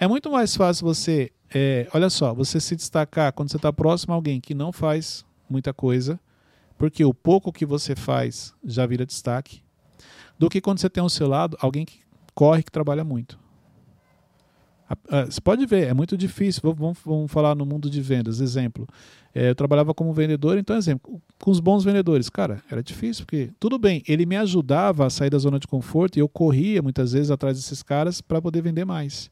É muito mais fácil você, é, olha só, você se destacar quando você está próximo a alguém que não faz muita coisa, porque o pouco que você faz já vira destaque, do que quando você tem ao seu lado alguém que corre, que trabalha muito. Você pode ver, é muito difícil. Vamos, vamos falar no mundo de vendas. Exemplo, é, eu trabalhava como vendedor, então, exemplo, com os bons vendedores, cara, era difícil, porque tudo bem, ele me ajudava a sair da zona de conforto e eu corria muitas vezes atrás desses caras para poder vender mais.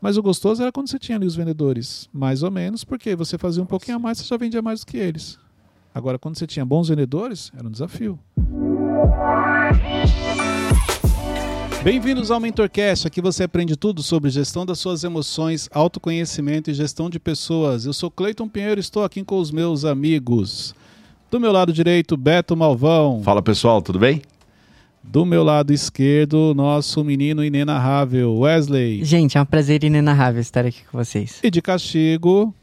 Mas o gostoso era quando você tinha ali os vendedores, mais ou menos, porque você fazia um pouquinho a mais, você já vendia mais do que eles. Agora, quando você tinha bons vendedores, era um desafio. Bem-vindos ao MentorCast. Aqui você aprende tudo sobre gestão das suas emoções, autoconhecimento e gestão de pessoas. Eu sou Cleiton Pinheiro e estou aqui com os meus amigos. Do meu lado direito, Beto Malvão. Fala pessoal, tudo bem? Do meu lado esquerdo, nosso menino inenarrável, Wesley. Gente, é um prazer inenarrável estar aqui com vocês. E de castigo,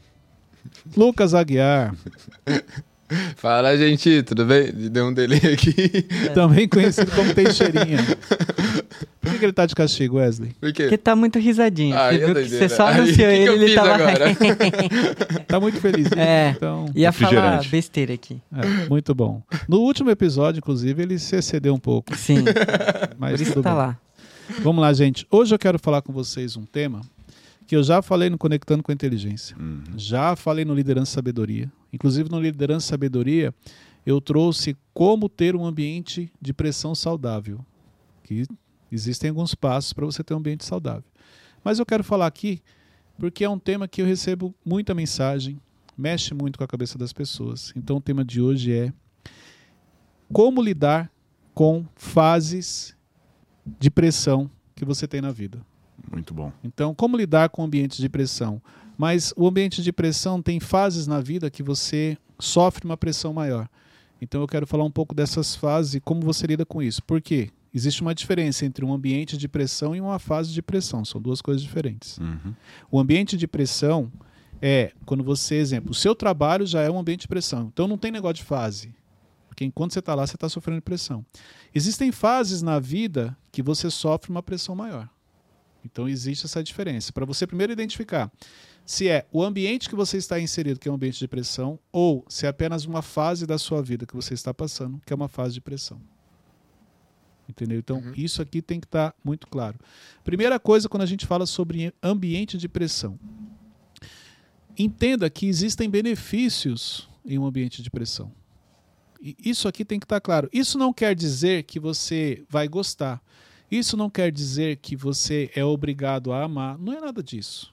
Lucas Aguiar. Fala, gente, tudo bem? Deu um delay aqui. Também conhecido como Teixeirinha. Por que, que ele tá de castigo, Wesley? Por quê? Porque tá muito risadinho. Ah, você viu que você só anunciou Aí, ele, que ele tava... tá muito feliz. É, Então, ia falar besteira aqui. é, muito bom. No último episódio, inclusive, ele se excedeu um pouco. Sim, Mas por isso tá bem. lá. Vamos lá, gente. Hoje eu quero falar com vocês um tema que eu já falei no Conectando com a Inteligência. Uhum. Já falei no Liderança e Sabedoria. Inclusive no Liderança e Sabedoria, eu trouxe como ter um ambiente de pressão saudável. Que existem alguns passos para você ter um ambiente saudável. Mas eu quero falar aqui porque é um tema que eu recebo muita mensagem, mexe muito com a cabeça das pessoas. Então o tema de hoje é como lidar com fases de pressão que você tem na vida. Muito bom. Então, como lidar com ambientes de pressão? Mas o ambiente de pressão tem fases na vida que você sofre uma pressão maior. Então, eu quero falar um pouco dessas fases e como você lida com isso. Por quê? Existe uma diferença entre um ambiente de pressão e uma fase de pressão. São duas coisas diferentes. Uhum. O ambiente de pressão é quando você, exemplo, o seu trabalho já é um ambiente de pressão. Então, não tem negócio de fase. Porque enquanto você está lá, você está sofrendo pressão. Existem fases na vida que você sofre uma pressão maior. Então existe essa diferença. Para você primeiro identificar se é o ambiente que você está inserido que é um ambiente de pressão ou se é apenas uma fase da sua vida que você está passando que é uma fase de pressão. Entendeu? Então isso aqui tem que estar muito claro. Primeira coisa quando a gente fala sobre ambiente de pressão. Entenda que existem benefícios em um ambiente de pressão. E Isso aqui tem que estar claro. Isso não quer dizer que você vai gostar. Isso não quer dizer que você é obrigado a amar. Não é nada disso.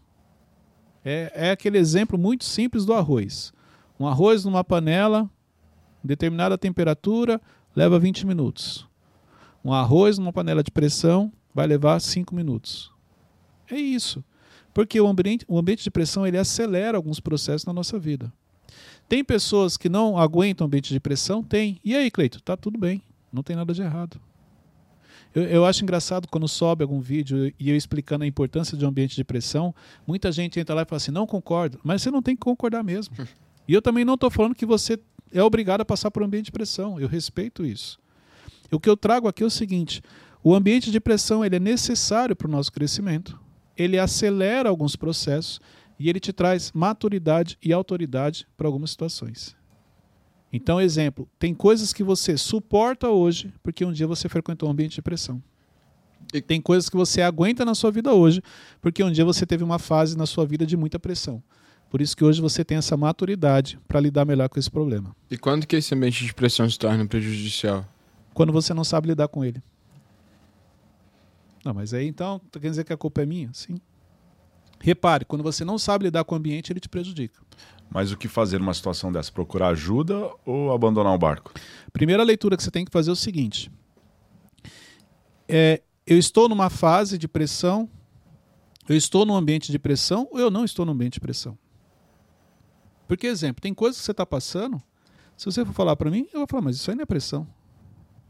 É, é aquele exemplo muito simples do arroz. Um arroz numa panela, em determinada temperatura, leva 20 minutos. Um arroz numa panela de pressão vai levar 5 minutos. É isso. Porque o ambiente, o ambiente de pressão ele acelera alguns processos na nossa vida. Tem pessoas que não aguentam ambiente de pressão? Tem. E aí, Cleito? Tá tudo bem. Não tem nada de errado. Eu, eu acho engraçado quando sobe algum vídeo e eu explicando a importância de um ambiente de pressão, muita gente entra lá e fala assim: não concordo. Mas você não tem que concordar mesmo. E eu também não estou falando que você é obrigado a passar por um ambiente de pressão. Eu respeito isso. O que eu trago aqui é o seguinte: o ambiente de pressão ele é necessário para o nosso crescimento. Ele acelera alguns processos e ele te traz maturidade e autoridade para algumas situações. Então, exemplo, tem coisas que você suporta hoje porque um dia você frequentou um ambiente de pressão. E tem coisas que você aguenta na sua vida hoje porque um dia você teve uma fase na sua vida de muita pressão. Por isso que hoje você tem essa maturidade para lidar melhor com esse problema. E quando que esse ambiente de pressão se torna prejudicial? Quando você não sabe lidar com ele. Não, mas aí então, quer dizer que a culpa é minha? Sim. Repare, quando você não sabe lidar com o ambiente, ele te prejudica. Mas o que fazer numa situação dessa? Procurar ajuda ou abandonar o barco? Primeira leitura que você tem que fazer é o seguinte: é, eu estou numa fase de pressão, eu estou num ambiente de pressão ou eu não estou num ambiente de pressão? Porque, exemplo, tem coisas que você está passando, se você for falar para mim, eu vou falar, mas isso aí não é pressão.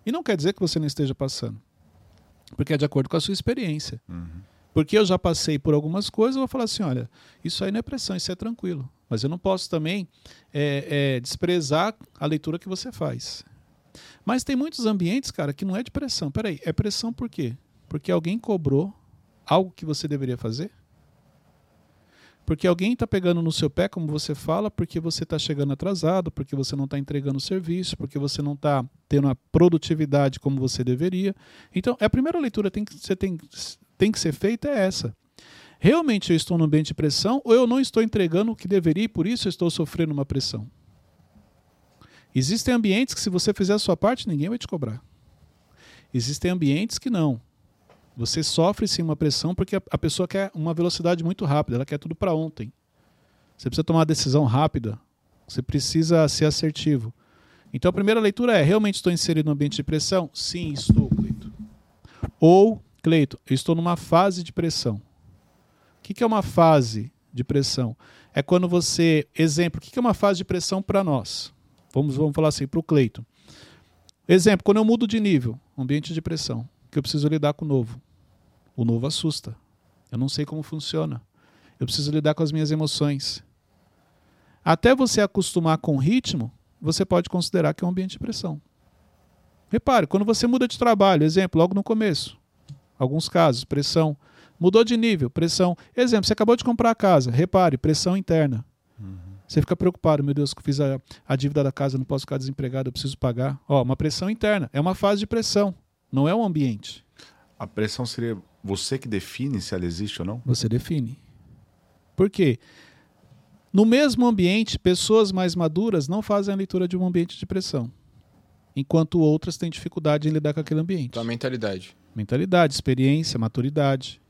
E não quer dizer que você não esteja passando, porque é de acordo com a sua experiência. Porque eu já passei por algumas coisas, eu vou falar assim: olha, isso aí não é pressão, isso é tranquilo. Mas eu não posso também é, é, desprezar a leitura que você faz. Mas tem muitos ambientes, cara, que não é de pressão. Peraí, é pressão por quê? Porque alguém cobrou algo que você deveria fazer? Porque alguém está pegando no seu pé, como você fala, porque você está chegando atrasado, porque você não está entregando o serviço, porque você não está tendo a produtividade como você deveria. Então, a primeira leitura tem que, você tem, tem que ser feita é essa. Realmente eu estou no ambiente de pressão ou eu não estou entregando o que deveria e por isso eu estou sofrendo uma pressão? Existem ambientes que, se você fizer a sua parte, ninguém vai te cobrar. Existem ambientes que não. Você sofre sim uma pressão porque a, pessoa quer uma velocidade muito rápida, ela quer tudo para ontem. Você precisa tomar uma decisão rápida, você precisa ser assertivo. Então a primeira leitura é: realmente estou inserido no ambiente de pressão? Sim, estou, Cleito. Ou, Cleito, eu estou numa fase de pressão. O que, que é uma fase de pressão? É quando você. Exemplo, o que, que é uma fase de pressão para nós? Vamos, vamos falar assim, para o Cleito. Exemplo, quando eu mudo de nível, ambiente de pressão, que eu preciso lidar com o novo. O novo assusta. Eu não sei como funciona. Eu preciso lidar com as minhas emoções. Até você acostumar com o ritmo, você pode considerar que é um ambiente de pressão. Repare, quando você muda de trabalho, exemplo, logo no começo, alguns casos, pressão. Mudou de nível, pressão. Exemplo, você acabou de comprar a casa, repare, pressão interna. Você fica preocupado, meu Deus, que fiz a, a dívida da casa, não posso ficar desempregado, eu preciso pagar. Ó, uma pressão interna, é uma fase de pressão, não é um ambiente. A pressão seria você que define se ela existe ou não? Você define. Por quê? No mesmo ambiente, pessoas mais maduras não fazem a leitura de um ambiente de pressão, enquanto outras têm dificuldade em lidar com aquele ambiente. Tua mentalidade. Mentalidade, experiência, maturidade.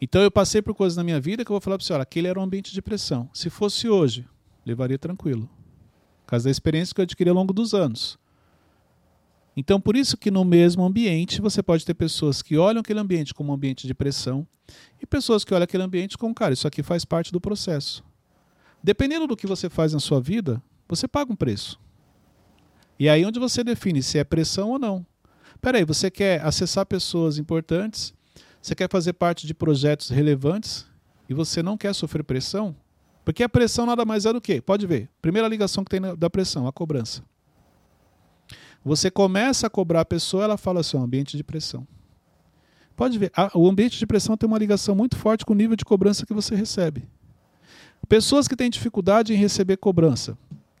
Então eu passei por coisas na minha vida que eu vou falar para você, olha, aquele era um ambiente de pressão. Se fosse hoje, levaria tranquilo. Por causa da experiência que eu adquiri ao longo dos anos. Então, por isso que no mesmo ambiente você pode ter pessoas que olham aquele ambiente como um ambiente de pressão e pessoas que olham aquele ambiente como, cara, isso aqui faz parte do processo. Dependendo do que você faz na sua vida, você paga um preço. E aí onde você define se é pressão ou não. Peraí, você quer acessar pessoas importantes, você quer fazer parte de projetos relevantes e você não quer sofrer pressão? Porque a pressão nada mais é do que, pode ver, primeira ligação que tem da pressão, a cobrança. Você começa a cobrar a pessoa, ela fala assim, um ambiente de pressão. Pode ver, a, o ambiente de pressão tem uma ligação muito forte com o nível de cobrança que você recebe. Pessoas que têm dificuldade em receber cobrança,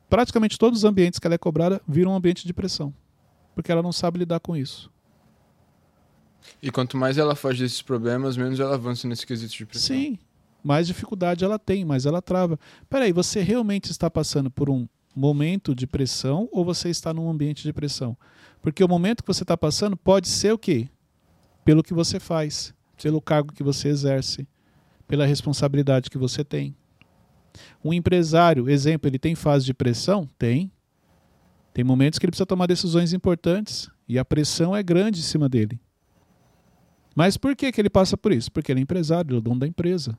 praticamente todos os ambientes que ela é cobrada viram um ambiente de pressão, porque ela não sabe lidar com isso. E quanto mais ela foge desses problemas, menos ela avança nesse quesito de pressão. Sim, mais dificuldade ela tem, mais ela trava. Peraí, você realmente está passando por um momento de pressão ou você está num ambiente de pressão? Porque o momento que você está passando pode ser o quê? Pelo que você faz, pelo cargo que você exerce, pela responsabilidade que você tem. Um empresário, exemplo, ele tem fase de pressão? Tem. Tem momentos que ele precisa tomar decisões importantes e a pressão é grande em cima dele. Mas por que, que ele passa por isso? Porque ele é empresário, ele é o dono da empresa.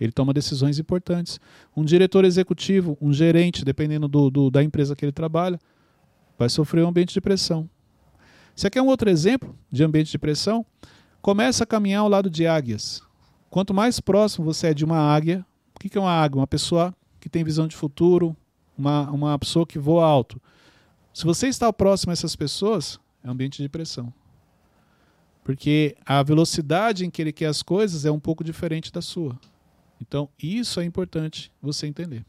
Ele toma decisões importantes. Um diretor executivo, um gerente, dependendo do, do, da empresa que ele trabalha, vai sofrer um ambiente de pressão. Você quer um outro exemplo de ambiente de pressão? Começa a caminhar ao lado de águias. Quanto mais próximo você é de uma águia, o que é uma águia? Uma pessoa que tem visão de futuro, uma, uma pessoa que voa alto. Se você está próximo a essas pessoas, é um ambiente de pressão. Porque a velocidade em que ele quer as coisas é um pouco diferente da sua. Então, isso é importante você entender.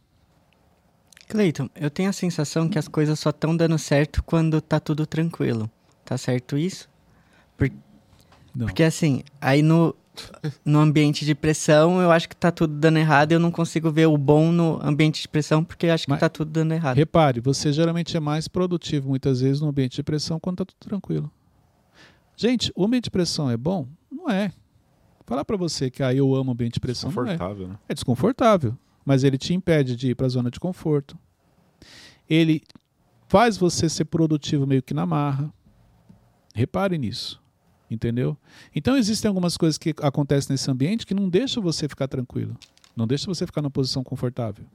Cleiton, eu tenho a sensação que as coisas só estão dando certo quando tá tudo tranquilo. Tá certo isso? Por... Porque assim, aí no, no ambiente de pressão, eu acho que tá tudo dando errado e eu não consigo ver o bom no ambiente de pressão porque eu acho que Mas, tá tudo dando errado. Repare, você geralmente é mais produtivo muitas vezes no ambiente de pressão quando tá tudo tranquilo. Gente, o ambiente de pressão é bom? Não é. Falar para você que ah, eu amo ambiente de pressão não é. Né? É desconfortável, mas ele te impede de ir para a zona de conforto. Ele faz você ser produtivo meio que na marra. Repare nisso. Entendeu? Então existem algumas coisas que acontecem nesse ambiente que não deixam você ficar tranquilo. Não deixa você ficar numa posição confortável.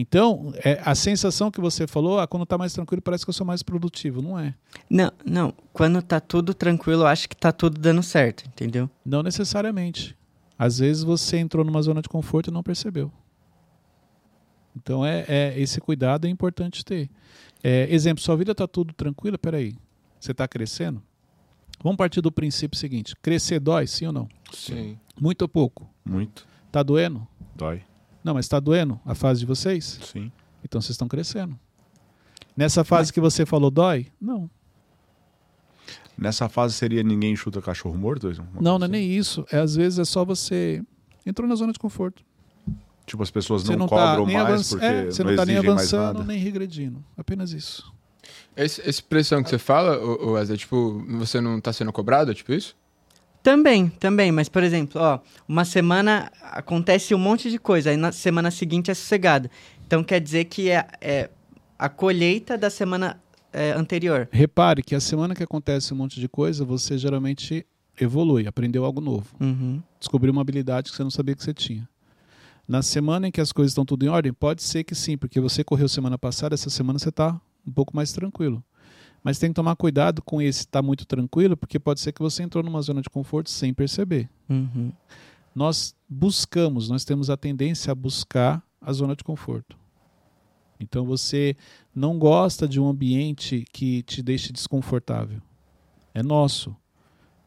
Então, é, a sensação que você falou, ah, quando está mais tranquilo, parece que eu sou mais produtivo. Não é. Não, não. Quando está tudo tranquilo, eu acho que está tudo dando certo, entendeu? Não necessariamente. Às vezes você entrou numa zona de conforto e não percebeu. Então, é, é esse cuidado é importante ter. É, exemplo, sua vida está tudo tranquila, peraí. Você está crescendo? Vamos partir do princípio seguinte: crescer dói, sim ou não? Sim. Muito ou pouco? Muito. Tá doendo? Dói. Não, mas tá doendo a fase de vocês? Sim. Então vocês estão crescendo. Nessa fase que você falou dói? Não. Nessa fase seria ninguém chuta cachorro morto? Não, não é assim? nem isso. É, às vezes é só você entrou na zona de conforto. Tipo, as pessoas não, não, cobram tá mais avançando, porque é, você não, não tá nem avançando nem regredindo. Apenas isso. Esse, esse pressão que você fala, Wesley, tipo, você não tá sendo cobrado, é tipo isso? Também, também, mas por exemplo, ó, uma semana acontece um monte de coisa, aí na semana seguinte é sossegado. Então quer dizer que é, é a colheita da semana é, anterior. Repare que a semana que acontece um monte de coisa, você geralmente evolui, aprendeu algo novo. Uhum. Descobriu uma habilidade que você não sabia que você tinha. Na semana em que as coisas estão tudo em ordem, pode ser que sim, porque você correu semana passada, essa semana você está um pouco mais tranquilo. Mas tem que tomar cuidado com esse estar muito tranquilo, porque pode ser que você entrou numa zona de conforto sem perceber. Uhum. Nós buscamos, nós temos a tendência a buscar a zona de conforto. Então você não gosta de um ambiente que te deixe desconfortável. É nosso.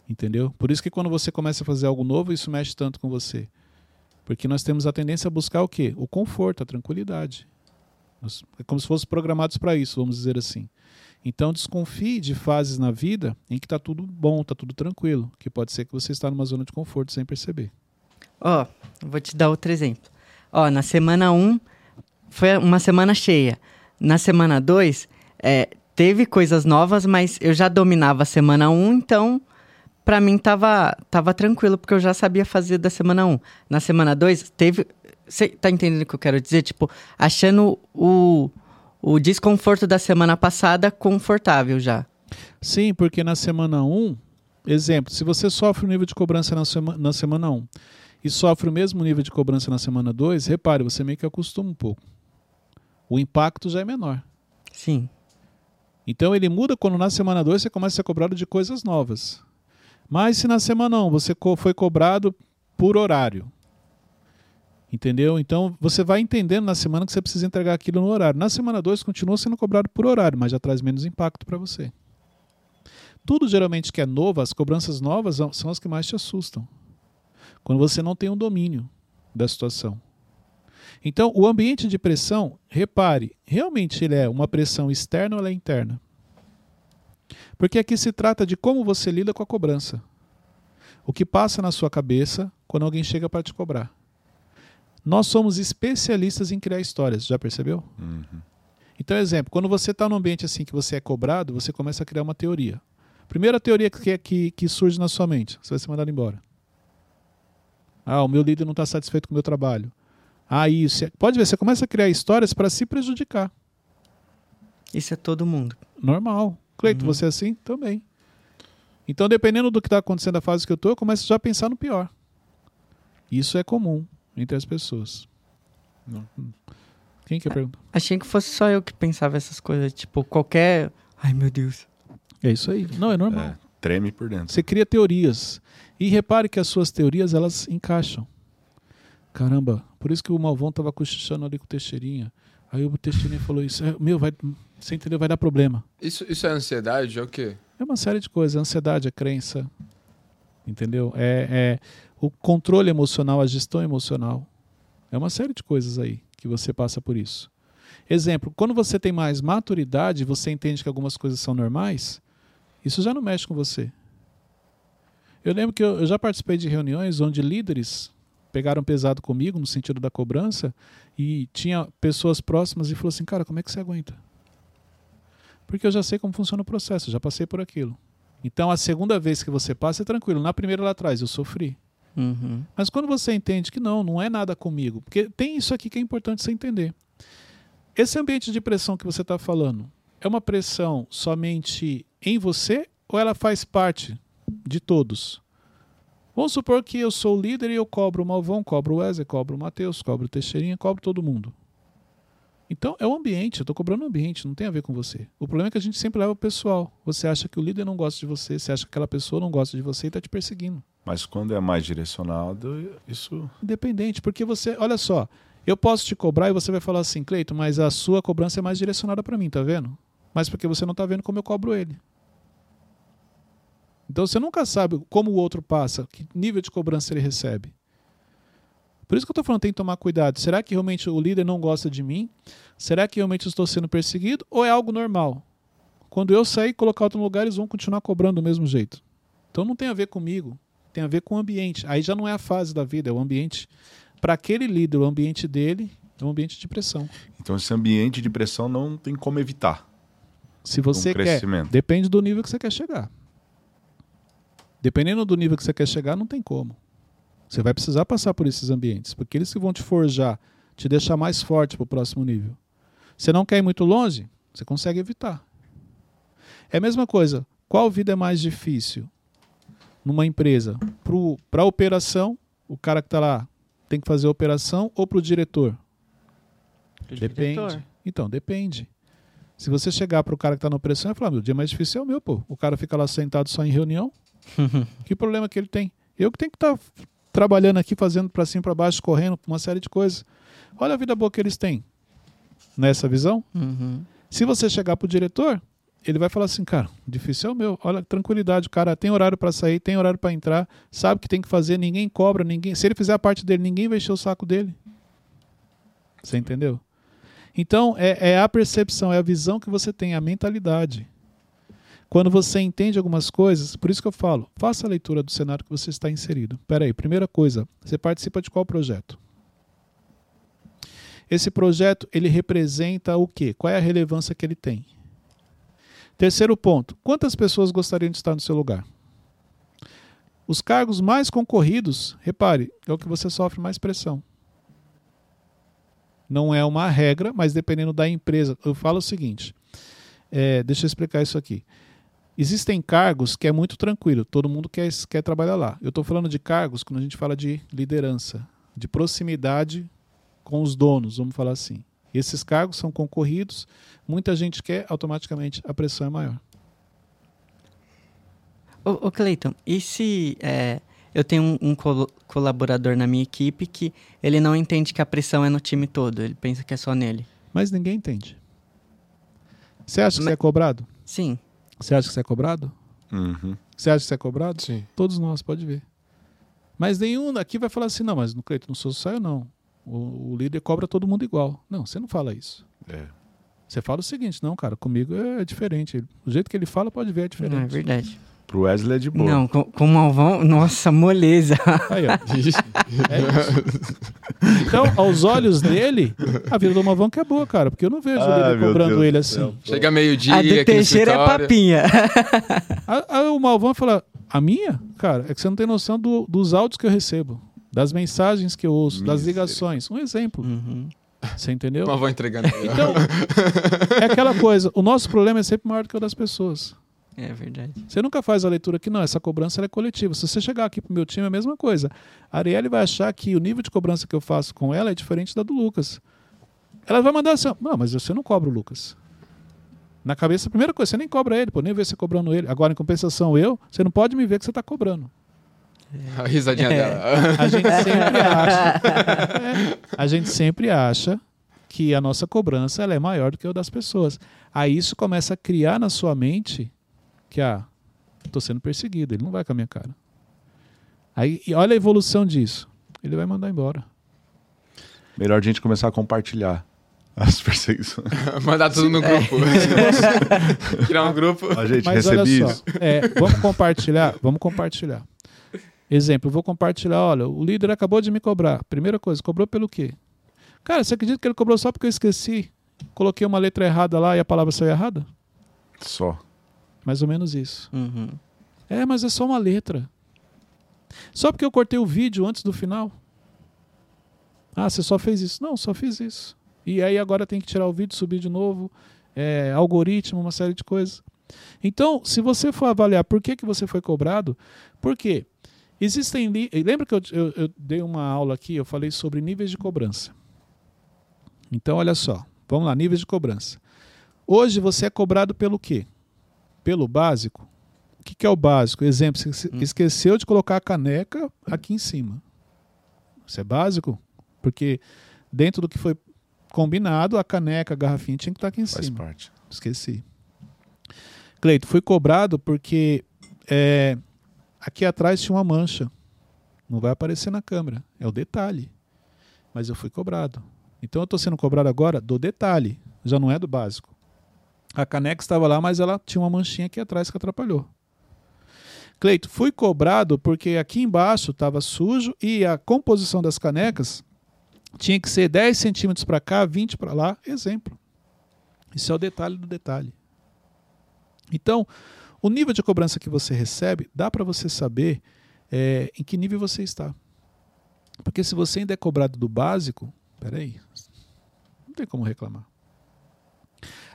Entendeu? Por isso que quando você começa a fazer algo novo, isso mexe tanto com você. Porque nós temos a tendência a buscar o quê? O conforto, a tranquilidade. Nós- é como se fossem programados para isso, vamos dizer assim. Então desconfie de fases na vida em que está tudo bom, está tudo tranquilo, que pode ser que você está numa zona de conforto sem perceber. Ó, vou te dar outro exemplo. Ó, na semana 1 foi uma semana cheia. Na semana 2, é, teve coisas novas, mas eu já dominava a semana 1, então pra mim tava, tava tranquilo, porque eu já sabia fazer da semana 1. Na semana 2, teve. Você tá entendendo o que eu quero dizer? Tipo, achando o, o desconforto da semana passada confortável já. Sim, porque na semana 1, exemplo, se você sofre o nível de cobrança na, sema, na semana 1 e sofre o mesmo nível de cobrança na semana 2, repare, você meio que acostuma um pouco. O impacto já é menor. Sim. Então ele muda quando na semana 2 você começa a ser cobrado de coisas novas. Mas se na semana 1 você co- foi cobrado por horário, entendeu? Então você vai entendendo na semana que você precisa entregar aquilo no horário. Na semana 2 continua sendo cobrado por horário, mas já traz menos impacto para você. Tudo geralmente que é novo, as cobranças novas são- as que mais te assustam. Quando você não tem um domínio da situação. Então, o ambiente de pressão, repare, realmente ele é uma pressão externa ou é interna? Porque aqui se trata de como você lida com a cobrança. O que passa na sua cabeça quando alguém chega para te cobrar. Nós somos especialistas em criar histórias, já percebeu? Uhum. Então, exemplo, quando você está num ambiente assim que você é cobrado, você começa a criar uma teoria. Primeira teoria que, que, que surge na sua mente, você vai ser mandado embora. Ah, o meu líder não está satisfeito com o meu trabalho. Ah, isso. Pode ver, você começa a criar histórias para se prejudicar. Isso é todo mundo. Normal. Cleito, Uhum. você é assim? Também. Então, dependendo do que está acontecendo na fase que eu estou, eu começo já a pensar no pior. Isso é comum entre as pessoas. Não. Quem que pergunta? Achei que fosse só eu que pensava essas coisas. Tipo, qualquer. Ai, meu Deus. É isso aí. Não, é normal. É, treme por dentro. Você cria teorias. E repare que as suas teorias, elas encaixam. Caramba, por isso que o Malvão tava cochichando ali com o Teixeirinha. Aí o Teixeirinha falou isso. É, Meu, vai, você entendeu? Vai dar problema. Isso, isso é ansiedade? É o quê? É uma série de coisas. A ansiedade, a crença. Entendeu? É, é o controle emocional, a gestão emocional. É uma série de coisas aí que você passa por isso. Exemplo, quando você tem mais maturidade, você entende que algumas coisas são normais, isso já não mexe com você. Eu lembro que eu, eu já participei de reuniões onde líderes pegaram pesado comigo no sentido da cobrança e tinha pessoas próximas e falou assim, cara, como é que você aguenta? Porque eu já sei como funciona o processo, já passei por aquilo. Então a segunda vez que você passa é tranquilo. Na primeira lá atrás eu sofri. Uhum. Mas quando você entende que não, não é nada comigo, porque tem isso aqui que é importante você entender. Esse ambiente de pressão que você está falando é uma pressão somente em você ou ela faz parte de todos? Vamos supor que eu sou o líder e eu cobro o Malvão, cobro o Wesley, cobro o Matheus, cobro o Teixeirinha, cobro todo mundo. Então é o ambiente, eu estou cobrando o ambiente, não tem a ver com você. O problema é que a gente sempre leva o pessoal. Você acha que o líder não gosta de você, você acha que aquela pessoa não gosta de você e está te perseguindo. Mas quando é mais direcionado, isso. Independente, porque você, olha só, eu posso te cobrar e você vai falar assim, Cleito, mas a sua cobrança é mais direcionada para mim, tá vendo? Mas porque você não tá vendo como eu cobro ele. Então você nunca sabe como o outro passa, que nível de cobrança ele recebe. Por isso que eu estou falando, tem que tomar cuidado. Será que realmente o líder não gosta de mim? Será que realmente eu estou sendo perseguido? Ou é algo normal? Quando eu sair e colocar outro lugar, eles vão continuar cobrando do mesmo jeito. Então não tem a ver comigo, tem a ver com o ambiente. Aí já não é a fase da vida, é o ambiente. Para aquele líder, o ambiente dele é um ambiente de pressão. Então esse ambiente de pressão não tem como evitar. Se você quer, depende do nível que você quer chegar. Dependendo do nível que você quer chegar, não tem como. Você vai precisar passar por esses ambientes, porque eles que vão te forjar, te deixar mais forte para o próximo nível. Você não quer ir muito longe? Você consegue evitar. É a mesma coisa. Qual vida é mais difícil? Numa empresa? Para a operação, o cara que está lá tem que fazer a operação, ou para o diretor? Depende. Diretor. Então, depende. Se você chegar para o cara que está na operação e falar, meu dia mais difícil é o meu, pô. O cara fica lá sentado só em reunião. que problema que ele tem? Eu que tenho que estar tá trabalhando aqui, fazendo para cima, para baixo, correndo, uma série de coisas. Olha a vida boa que eles têm. Nessa visão. Uhum. Se você chegar para o diretor, ele vai falar assim, cara, difícil é o meu. Olha, tranquilidade, o cara tem horário para sair, tem horário para entrar, sabe o que tem que fazer, ninguém cobra, ninguém. Se ele fizer a parte dele, ninguém vai encher o saco dele. Você entendeu? Então, é, é a percepção, é a visão que você tem, a mentalidade. Quando você entende algumas coisas, por isso que eu falo, faça a leitura do cenário que você está inserido. Espera aí, primeira coisa, você participa de qual projeto? Esse projeto, ele representa o quê? Qual é a relevância que ele tem? Terceiro ponto, quantas pessoas gostariam de estar no seu lugar? Os cargos mais concorridos, repare, é o que você sofre mais pressão. Não é uma regra, mas dependendo da empresa. Eu falo o seguinte: é, deixa eu explicar isso aqui. Existem cargos que é muito tranquilo, todo mundo quer, quer trabalhar lá. Eu estou falando de cargos quando a gente fala de liderança, de proximidade com os donos, vamos falar assim. Esses cargos são concorridos, muita gente quer, automaticamente a pressão é maior. Ô, ô Cleiton, e se é, eu tenho um, um col colaborador na minha equipe que ele não entende que a pressão é no time todo, ele pensa que é só nele? Mas ninguém entende. Você acha que Mas... você é cobrado? Sim. Você acha que você é cobrado? Uhum. Você acha que você é cobrado? Sim. Todos nós, pode ver. Mas nenhum aqui vai falar assim, não, mas no Cleiton não sou saio, não. O, o, líder cobra todo mundo igual. Não, você não fala isso. É. Você fala o seguinte, não, cara, comigo é diferente. O jeito que ele fala, pode ver, é diferente. Não, é verdade. Pro Wesley é de boa. Não, com, com o Malvão, nossa, moleza. Aí, ó. é isso. Então, aos olhos dele, a vida do Malvão que é boa, cara, porque eu não vejo o líder cobrando Deus ele assim. Chega meio-dia. A do Teixeira é papinha. Aí o Malvão fala: A minha? Cara, é que você não tem noção do, dos áudios que eu recebo, das mensagens que eu ouço, das ligações. Um exemplo. Uhum. Você entendeu? Malvão entregando. Então, é aquela coisa: o nosso problema é sempre maior do que o das pessoas. É verdade. Você nunca faz a leitura que não, essa cobrança é coletiva. Se você chegar aqui pro meu time, é a mesma coisa. A Arielle vai achar que o nível de cobrança que eu faço com ela é diferente da do Lucas. Ela vai mandar assim: não, mas você não cobra o Lucas. Na cabeça, a primeira coisa, você nem cobra ele, pô, nem vê você cobrando ele. Agora, em compensação, eu, você não pode me ver que você está cobrando. A risadinha é. dela. A gente sempre acha. É, a gente sempre acha que a nossa cobrança ela é maior do que a das pessoas. Aí isso começa a criar na sua mente que ah, estou sendo perseguido, ele não vai com a minha cara. Aí olha a evolução disso. Ele vai mandar embora. Melhor a gente começar a compartilhar as perseguições. Mandar tudo no grupo. É. Criar um grupo. A gente Mas recebe isso. É, vamos compartilhar, vamos compartilhar. Exemplo, vou compartilhar, olha, o líder acabou de me cobrar. Primeira coisa, cobrou pelo quê? Cara, você acredita que ele cobrou só porque eu esqueci? Coloquei uma letra errada lá e a palavra saiu errada? Só. Mais ou menos isso. Uhum. É, mas é só uma letra. Só porque eu cortei o vídeo antes do final. Ah, você só fez isso? Não, só fiz isso. E aí agora tem que tirar o vídeo, subir de novo, é, algoritmo, uma série de coisas. Então, se você for avaliar por que, que você foi cobrado, por quê? Existem. Lembra que eu, eu, eu dei uma aula aqui, eu falei sobre níveis de cobrança. Então, olha só. Vamos lá, níveis de cobrança. Hoje você é cobrado pelo quê? Pelo básico. O que, que é o básico? Exemplo, você hum. esqueceu de colocar a caneca aqui em cima. Isso é básico? Porque dentro do que foi combinado, a caneca, a garrafinha tinha que estar aqui em Faz cima. parte. Esqueci. Cleito, fui cobrado porque é, aqui atrás tinha uma mancha. Não vai aparecer na câmera. É o detalhe. mas eu fui cobrado. Então eu estou sendo cobrado agora do detalhe, já não é do básico. A caneca estava lá, mas ela tinha uma manchinha aqui atrás que atrapalhou. Cleito, fui cobrado porque aqui embaixo estava sujo e a composição das canecas tinha que ser 10 centímetros para cá, 20 para lá. Exemplo. Isso é o detalhe do detalhe. Então, o nível de cobrança que você recebe, dá para você saber é, em que nível você está. Porque se você ainda é cobrado do básico, peraí, não tem como reclamar.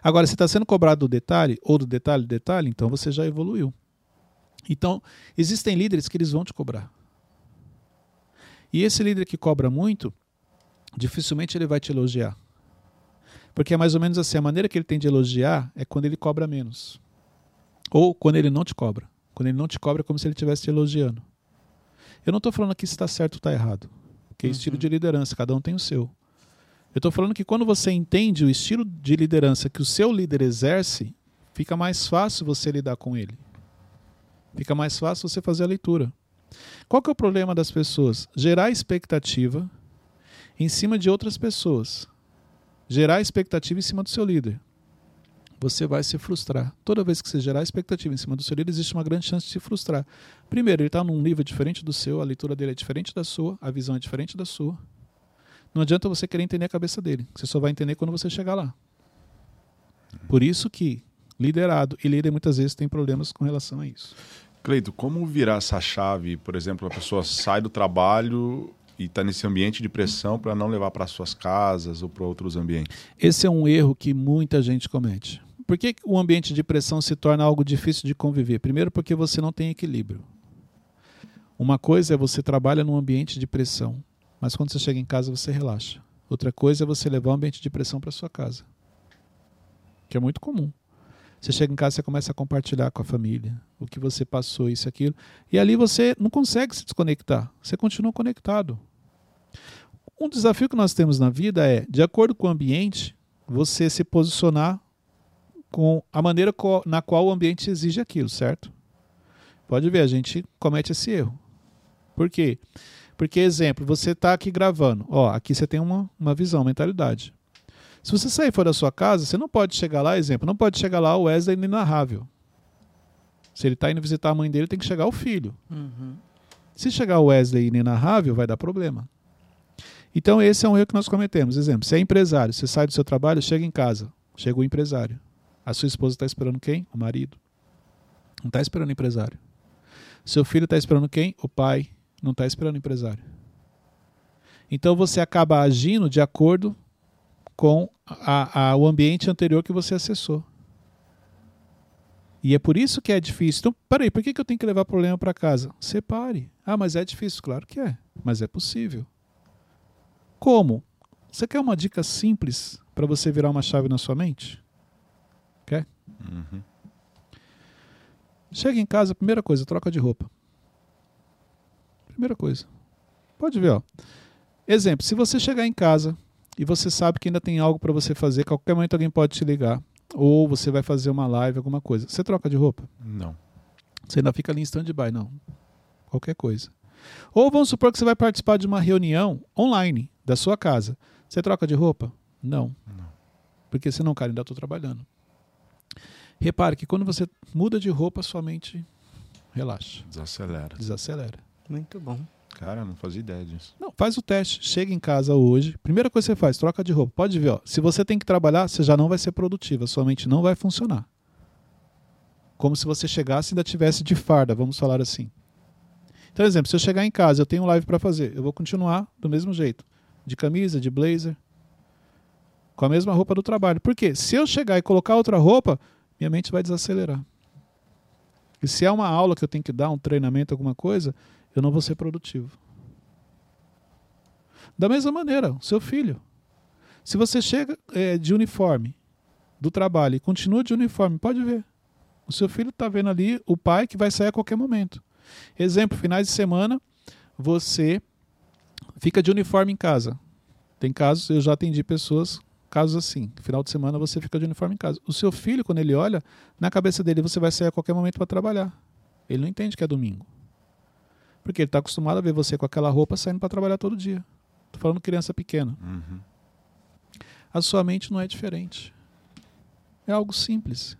Agora, se está sendo cobrado do detalhe, ou do detalhe do detalhe, então você já evoluiu. Então, existem líderes que eles vão te cobrar. E esse líder que cobra muito, dificilmente ele vai te elogiar. Porque é mais ou menos assim, a maneira que ele tem de elogiar é quando ele cobra menos. Ou quando ele não te cobra. Quando ele não te cobra é como se ele estivesse te elogiando. Eu não estou falando que está certo ou está errado. Porque é estilo de liderança, cada um tem o seu. Eu estou falando que quando você entende o estilo de liderança que o seu líder exerce, fica mais fácil você lidar com ele. Fica mais fácil você fazer a leitura. Qual que é o problema das pessoas? Gerar expectativa em cima de outras pessoas. Gerar expectativa em cima do seu líder você vai se frustrar. Toda vez que você gerar expectativa em cima do seu líder, existe uma grande chance de se frustrar. Primeiro, ele está num nível diferente do seu, a leitura dele é diferente da sua, a visão é diferente da sua. Não adianta você querer entender a cabeça dele. Você só vai entender quando você chegar lá. Por isso que liderado e líder muitas vezes tem problemas com relação a isso. Cleito, como virar essa chave? Por exemplo, a pessoa sai do trabalho e está nesse ambiente de pressão para não levar para suas casas ou para outros ambientes? Esse é um erro que muita gente comete. Por que o ambiente de pressão se torna algo difícil de conviver? Primeiro, porque você não tem equilíbrio. Uma coisa é você trabalha num ambiente de pressão, mas quando você chega em casa você relaxa. Outra coisa é você levar o ambiente de pressão para sua casa, que é muito comum. Você chega em casa, você começa a compartilhar com a família o que você passou, isso aquilo, e ali você não consegue se desconectar. Você continua conectado. Um desafio que nós temos na vida é, de acordo com o ambiente, você se posicionar com a maneira na qual o ambiente exige aquilo, certo? Pode ver, a gente comete esse erro. Por quê? Porque, exemplo, você está aqui gravando. Ó, aqui você tem uma, uma visão, uma mentalidade. Se você sair fora da sua casa, você não pode chegar lá, exemplo, não pode chegar lá o Wesley inenarrável. Se ele está indo visitar a mãe dele, tem que chegar o filho. Uhum. Se chegar o Wesley inenarrável, vai dar problema. Então, esse é um erro que nós cometemos. Exemplo, você é empresário, você sai do seu trabalho, chega em casa, chega o empresário. A sua esposa está esperando quem? O marido. Não está esperando o empresário. Seu filho está esperando quem? O pai. Não está esperando o empresário. Então você acaba agindo de acordo com a, a, o ambiente anterior que você acessou. E é por isso que é difícil. Então, peraí, por que, que eu tenho que levar problema para casa? Separe. Ah, mas é difícil. Claro que é, mas é possível. Como? Você quer uma dica simples para você virar uma chave na sua mente? Quer? Uhum. Chega em casa, primeira coisa, troca de roupa. Primeira coisa. Pode ver, ó. Exemplo, se você chegar em casa e você sabe que ainda tem algo para você fazer, qualquer momento alguém pode te ligar, ou você vai fazer uma live, alguma coisa, você troca de roupa? Não. Você ainda fica ali em stand-by, não. Qualquer coisa. Ou vamos supor que você vai participar de uma reunião online da sua casa. Você troca de roupa? Não. Não. Porque senão, cara, ainda estou trabalhando. Repare que quando você muda de roupa, sua mente relaxa. Desacelera. Desacelera. Muito bom. Cara, não fazia ideia disso. Não, faz o teste. Chega em casa hoje. Primeira coisa que você faz, troca de roupa. Pode ver, ó. Se você tem que trabalhar, você já não vai ser produtiva. Sua mente não vai funcionar. Como se você chegasse e ainda tivesse de farda, vamos falar assim. Então, exemplo, se eu chegar em casa, eu tenho um live para fazer, eu vou continuar do mesmo jeito. De camisa, de blazer, com a mesma roupa do trabalho. Por quê? Se eu chegar e colocar outra roupa, minha mente vai desacelerar. E se é uma aula que eu tenho que dar, um treinamento, alguma coisa, eu não vou ser produtivo. Da mesma maneira, o seu filho. Se você chega é, de uniforme do trabalho e continua de uniforme, pode ver. O seu filho está vendo ali o pai que vai sair a qualquer momento. Exemplo, finais de semana, você fica de uniforme em casa. Tem casos, eu já atendi pessoas casos assim. Final de semana você fica de uniforme em casa. O seu filho, quando ele olha, na cabeça dele você vai sair a qualquer momento para trabalhar. Ele não entende que é domingo. Porque ele está acostumado a ver você com aquela roupa saindo para trabalhar todo dia. Tô falando criança pequena. Uhum. A sua mente não é diferente. É algo simples.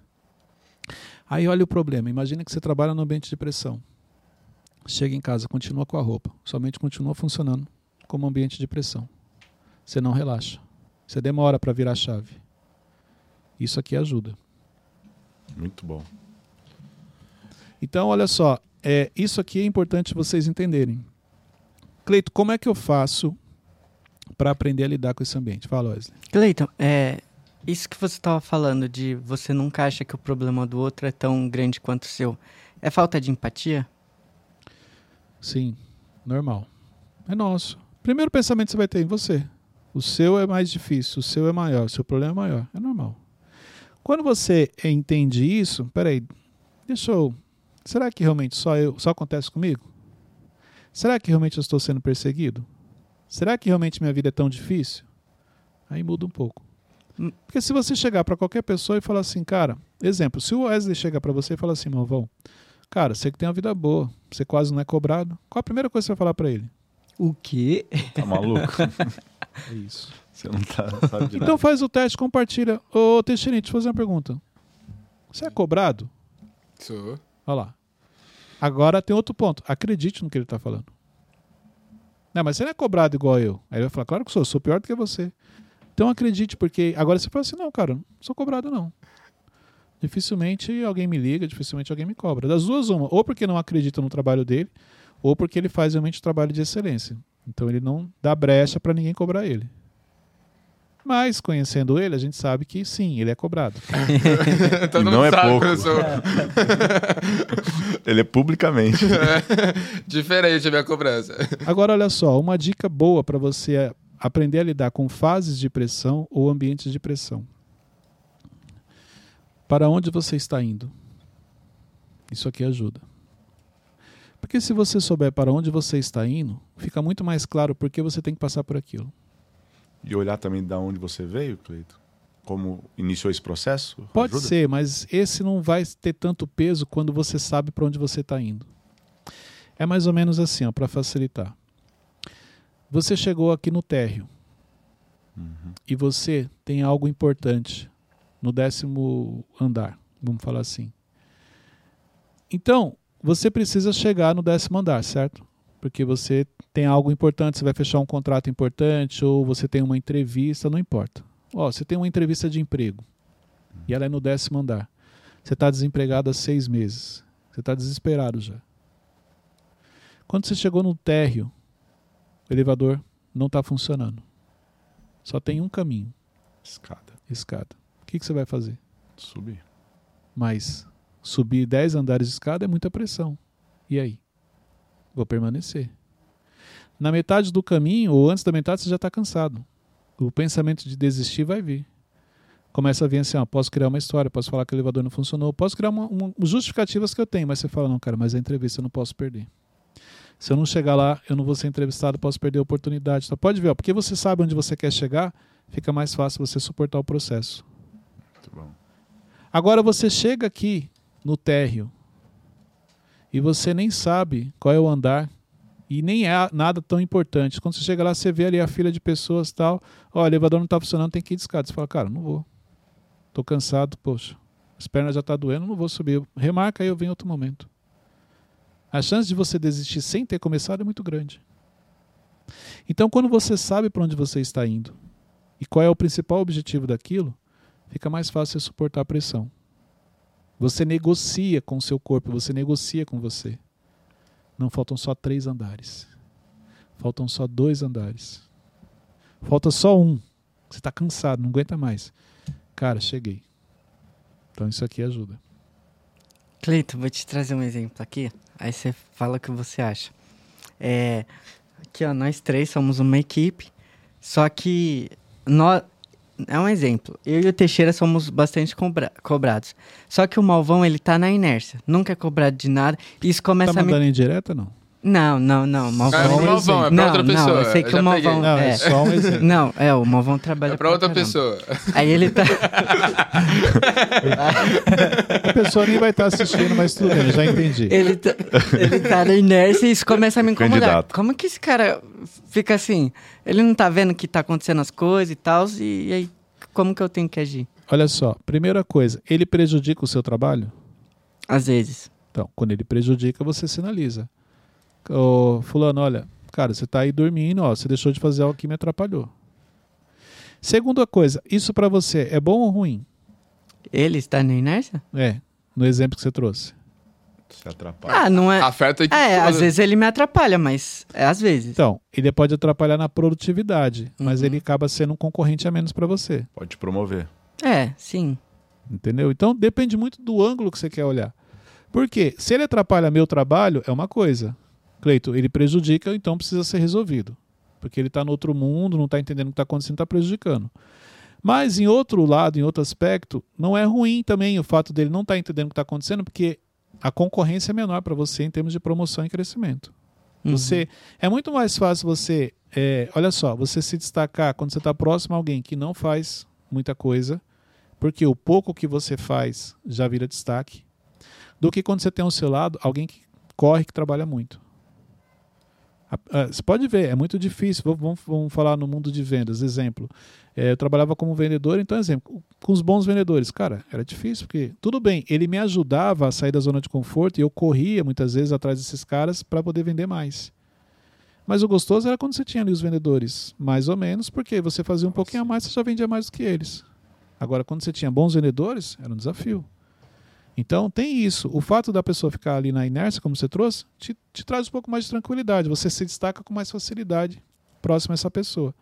Aí olha o problema. Imagina que você trabalha no ambiente de pressão. Chega em casa, continua com a roupa. Sua mente continua funcionando como ambiente de pressão. Você não relaxa. Você demora para virar a chave. Isso aqui ajuda. Muito bom. Então, olha só. É, isso aqui é importante vocês entenderem. Cleito, como é que eu faço para aprender a lidar com esse ambiente? Fala, Wesley. Cleiton, é, isso que você estava falando de você nunca acha que o problema do outro é tão grande quanto o seu, é falta de empatia? Sim, normal. É nosso. Primeiro pensamento que você vai ter em você. O seu é mais difícil, o seu é maior, o seu problema é maior. É normal. Quando você entende isso, peraí, deixa eu. Será que realmente só eu, só acontece comigo? Será que realmente eu estou sendo perseguido? Será que realmente minha vida é tão difícil? Aí muda um pouco. Hum. Porque se você chegar para qualquer pessoa e falar assim, cara, exemplo, se o Wesley chegar para você e falar assim, Malvão, cara, você que tem uma vida boa, você quase não é cobrado, qual a primeira coisa que você vai falar para ele? O quê? Tá maluco? é isso. Você não tá, sabe de Então nada. faz o teste, compartilha. Ô, Teixeirinho, deixa eu fazer uma pergunta. Você é cobrado? Sou. Olha lá. Agora tem outro ponto. Acredite no que ele está falando. Não, mas você não é cobrado igual eu. Aí ele vai falar, claro que sou, sou pior do que você. Então acredite, porque agora você fala assim, não, cara, não sou cobrado não. Dificilmente alguém me liga, dificilmente alguém me cobra. Das duas, uma. Ou porque não acredita no trabalho dele, ou porque ele faz realmente um trabalho de excelência. Então ele não dá brecha para ninguém cobrar ele. Mas, conhecendo ele, a gente sabe que sim, ele é cobrado. Todo E mundo não é pouco. que eu sou. Ele é publicamente. Diferente a minha cobrança. Agora, olha só, uma dica boa para você é aprender a lidar com fases de pressão ou ambientes de pressão. Para onde você está indo? Isso aqui ajuda. Porque se você souber para onde você está indo, fica muito mais claro por que você tem que passar por aquilo. E olhar também de onde você veio, Cleito? Como iniciou esse processo? Pode Ajuda? ser, mas esse não vai ter tanto peso quando você sabe para onde você está indo. É mais ou menos assim, para facilitar. Você chegou aqui no térreo Uhum. e você tem algo importante no décimo andar, vamos falar assim. Então, você precisa chegar no décimo andar, certo? Porque você tem algo importante, você vai fechar um contrato importante ou você tem uma entrevista, não importa. Ó, você tem uma entrevista de emprego e ela é no décimo andar. Você está desempregado há seis meses. Você está desesperado já. Quando você chegou no térreo, o elevador não está funcionando. Só tem um caminho, Escada. escada. O que, que você vai fazer? Subir. Mas subir 10 andares de escada é muita pressão. E aí? Vou permanecer. Na metade do caminho, ou antes da metade, você já está cansado. O pensamento de desistir vai vir. Começa a vir assim, ó, posso criar uma história, posso falar que o elevador não funcionou, posso criar uma, uma- justificativas que eu tenho, mas você fala, não, cara, mas a entrevista eu não posso perder. Se eu não chegar lá, eu não vou ser entrevistado, posso perder a oportunidade. Então pode ver, ó, porque você sabe onde você quer chegar, fica mais fácil você suportar o processo. Agora você chega aqui no térreo e você nem sabe qual é o andar e nem é nada tão importante. Quando você chega lá, você vê ali a fila de pessoas tal. Ó, o elevador não está funcionando, tem que ir de escada. Você fala, cara, não vou. Tô cansado, poxa. As pernas já estão doendo, não vou subir. Remarca aí, eu venho em outro momento. A chance de você desistir sem ter começado é muito grande. Então, quando você sabe para onde você está indo e qual é o principal objetivo daquilo, fica mais fácil suportar a pressão. Você negocia com o seu corpo, você negocia com você. Não faltam só três andares. Faltam só dois andares. Falta só um. Você está cansado, não aguenta mais. Cara, cheguei. Então isso aqui ajuda. Cleito, vou te trazer um exemplo aqui. Aí você fala o que você acha. É, aqui, ó, nós três somos uma equipe. Só que nós, é um exemplo. Eu e o Teixeira somos bastante cobra- cobrados. Só que o Malvão, ele tá na inércia. Nunca é cobrado de nada. Isso Tá começa a me... mandando em direta não? Não, não, não. Malvão. É pro um Malvão, é pra não, outra não, pessoa. eu sei que já o Malvão. peguei. Não, é, é. só um exemplo. Não, é, o Malvão trabalha É pra outra caramba. pessoa. Aí ele tá. A pessoa nem vai estar assistindo, mas tudo bem, já entendi. ele, tá ele tá na inércia e isso começa a me incomodar. Candidato. Como que esse cara fica assim? Ele não tá vendo que tá acontecendo as coisas e tal, e, e aí como que eu tenho que agir? Olha só, primeira coisa, ele prejudica o seu trabalho? Às vezes. Então, quando ele prejudica, você sinaliza. Ô, fulano, olha, cara, você tá aí dormindo, ó, você deixou de fazer algo que me atrapalhou. Segunda coisa, isso pra você é bom ou ruim? Ele está na inércia? É, no exemplo que você trouxe. Se atrapalha. Ah, não é. Afeta equipe É, às vezes ele me atrapalha, mas é às vezes. Então, ele pode atrapalhar na produtividade, mas Uhum. ele acaba sendo um concorrente a menos pra você. Pode te promover. É, sim. Entendeu? Então depende muito do ângulo que você quer olhar. Porque se ele atrapalha meu trabalho, é uma coisa. Cleito, ele prejudica, então precisa ser resolvido. Porque ele está no outro mundo, não está entendendo o que está acontecendo, está prejudicando. Mas em outro lado, em outro aspecto, não é ruim também o fato dele não estar entendendo o que está acontecendo, porque a concorrência é menor para você em termos de promoção e crescimento. Uhum. Você é muito mais fácil você, é, olha só, você se destacar quando você está próximo a alguém que não faz muita coisa, porque o pouco que você faz já vira destaque, do que quando você tem ao seu lado alguém que corre, que trabalha muito. Você pode ver, é muito difícil. Vamos- Vamos, falar no mundo de vendas. Exemplo, é, eu trabalhava como vendedor, então, exemplo, com os bons vendedores, cara, era difícil, porque tudo bem, ele me ajudava a sair da zona de conforto e eu corria muitas vezes atrás desses caras para poder vender mais. Mas o gostoso era quando você tinha ali os vendedores, mais ou menos, porque você fazia um pouquinho a mais, você já vendia mais do que eles. Agora, quando você tinha bons vendedores, era um desafio. Então, tem isso. O fato da pessoa ficar ali na inércia, como você trouxe, te, te traz um pouco mais de tranquilidade. Você se destaca com mais facilidade próximo a essa pessoa.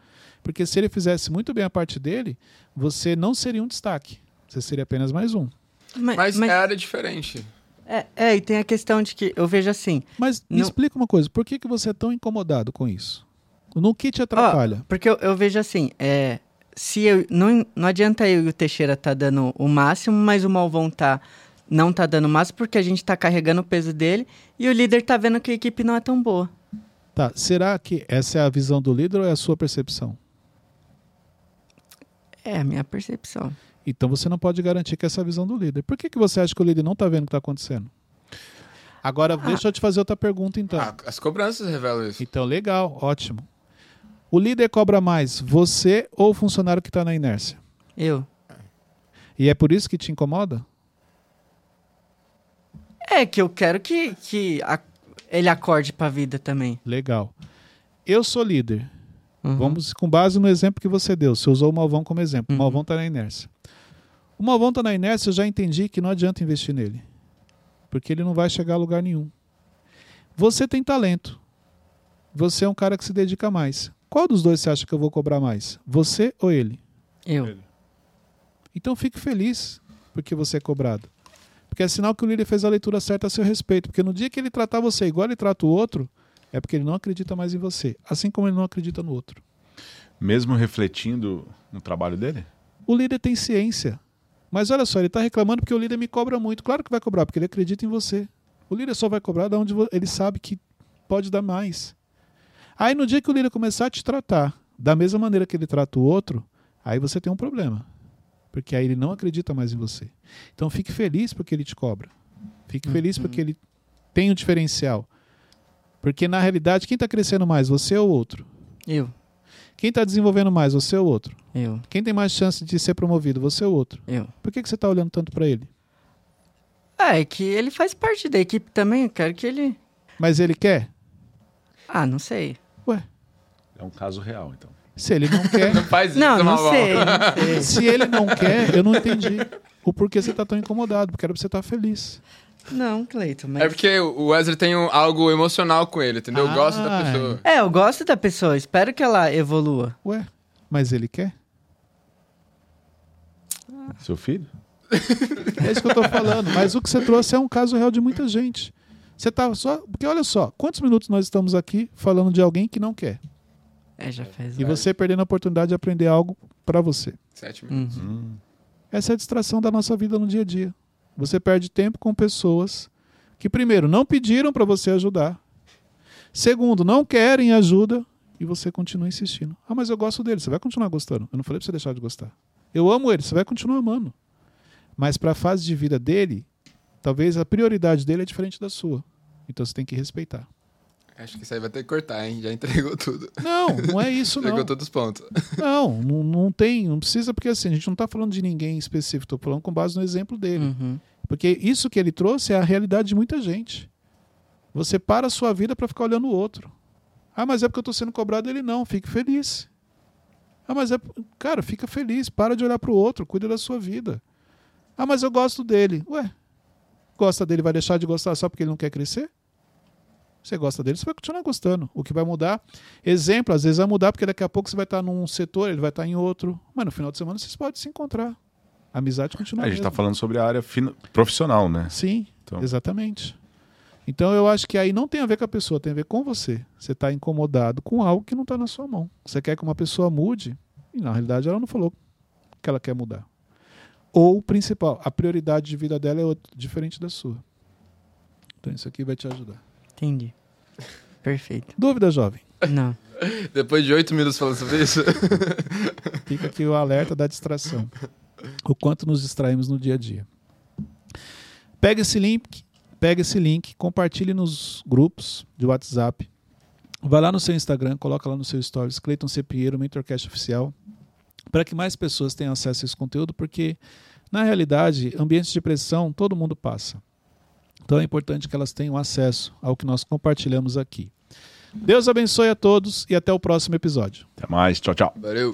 Porque se ele fizesse muito bem a parte dele, você não seria um destaque. Você seria apenas mais um. Mas, Mas, mas- é área diferente. é, é, e tem a questão de que eu vejo assim. Mas me Não. explica uma coisa, por que, que você é tão incomodado com isso? No que te atrapalha? Porque eu, eu vejo assim, é, se eu não, não adianta eu e o Teixeira tá dando o máximo, mas o Malvão tá não tá dando máximo porque a gente tá carregando o peso dele e o líder tá vendo que a equipe não é tão boa. Tá, será que essa é a visão do líder ou é a sua percepção? É a minha percepção. Então você não pode garantir que essa é a visão do líder. Por que, que você acha que o líder não está vendo o que está acontecendo? Agora, deixa eu te fazer outra pergunta, então. Ah, as cobranças revelam isso. Então, legal, ótimo. O líder cobra mais você ou o funcionário que está na inércia? Eu. E é por isso que te incomoda? É que eu quero que, que a- ele acorde pra vida também. Legal. Eu sou líder. Uhum. Vamos com base no exemplo que você deu. Você usou o Malvão como exemplo. Uhum. O Malvão está na inércia. O Malvão está na inércia, eu já entendi que não adianta investir nele. Porque ele não vai chegar a lugar nenhum. Você tem talento. Você é um cara que se dedica mais. Qual dos dois você acha que eu vou cobrar mais? Você ou ele? Eu. Então fique feliz porque você é cobrado. Porque é sinal que o líder fez a leitura certa a seu respeito. Porque no dia que ele tratar você igual ele trata o outro, é porque ele não acredita mais em você. Assim como ele não acredita no outro. Mesmo refletindo no trabalho dele? O líder tem ciência. Mas olha só, ele está reclamando porque o líder me cobra muito. Claro que vai cobrar, porque ele acredita em você. O líder só vai cobrar de onde ele sabe que pode dar mais. Aí no dia que o líder começar a te tratar da mesma maneira que ele trata o outro, aí você tem um problema. Porque aí ele não acredita mais em você. Então fique feliz porque ele te cobra. Fique feliz porque ele tem um diferencial. Porque na realidade, quem está crescendo mais, você ou o outro? Eu. Quem está desenvolvendo mais, você ou o outro? Eu. Quem tem mais chance de ser promovido, você ou o outro? Eu. Por que, que você está olhando tanto para ele? Ah, é que ele faz parte da equipe também. Eu quero que ele. Mas ele quer? Ah, não sei. Ué, É um caso real, então. Se ele não quer, Não faz isso, Não, não Malvão. sei. Não sei. se ele não quer, eu não entendi o porquê você está tão incomodado, porque era pra você estar feliz. Não, Cleiton, mas. É porque o Wesley tem um- algo emocional com ele, entendeu? Eu gosto da Ah, pessoa. É, eu gosto da pessoa. Espero que ela evolua. Ué, mas ele quer? Seu filho? É isso que eu tô falando. Mas o que você trouxe é um caso real de muita gente. Você tá só. Porque olha só, quantos minutos nós estamos aqui falando de alguém que não quer? É, já faz. E você perdendo a oportunidade de aprender algo para você. Sete minutos. Uhum. Hum. Essa é a distração da nossa vida no dia a dia. Você perde tempo com pessoas que, primeiro, não pediram para você ajudar. Segundo, não querem ajuda e você continua insistindo. Ah, mas eu gosto dele. Você vai continuar gostando. Eu não falei pra você deixar de gostar. Eu amo ele. Você vai continuar amando. Mas para a fase de vida dele, talvez a prioridade dele é diferente da sua. Então você tem que respeitar. Acho que isso aí vai ter que cortar, hein? Já entregou tudo. Não, não é isso, não. Entregou todos os pontos. Não, não, não tem, não precisa, porque assim, a gente não está falando de ninguém específico, estou falando com base no exemplo dele. Uhum. Porque isso que ele trouxe é a realidade de muita gente. Você para a sua vida para ficar olhando o outro. Ah, mas é porque eu estou sendo cobrado ele não, fique feliz. Ah, mas é. Cara, fica feliz, para de olhar para o outro, cuida da sua vida. Ah, mas eu gosto dele. Ué, gosta dele, vai deixar de gostar só porque ele não quer crescer? Você gosta dele, você vai continuar gostando. O que vai mudar, exemplo, às vezes vai mudar porque daqui a pouco você vai estar num setor, ele vai estar em outro. Mas no final de semana vocês podem se encontrar. A amizade continua. a gente está falando sobre a área profissional, né? Sim, então. exatamente. Então eu acho que aí não tem a ver com a pessoa, tem a ver com você. Você está incomodado com algo que não está na sua mão. Você quer que uma pessoa mude e na realidade ela não falou que ela quer mudar. Ou, principal, a prioridade de vida dela é outra, diferente da sua. Então isso aqui vai te ajudar. Entendi. Perfeito. Dúvida, jovem? Não. Depois de oito minutos falando sobre isso. Fica aqui o alerta da distração. O quanto nos distraímos no dia a dia. Pega esse link, pega esse link, compartilhe nos grupos de WhatsApp. Vai lá no seu Instagram, coloca lá no seu stories, Cleiton C. Pinheiro, Mentorcast Oficial, para que mais pessoas tenham acesso a esse conteúdo, porque na realidade, ambientes de pressão todo mundo passa. Então é importante que elas tenham acesso ao que nós compartilhamos aqui. Deus abençoe a todos e até o próximo episódio. Até mais. Tchau, tchau. Valeu.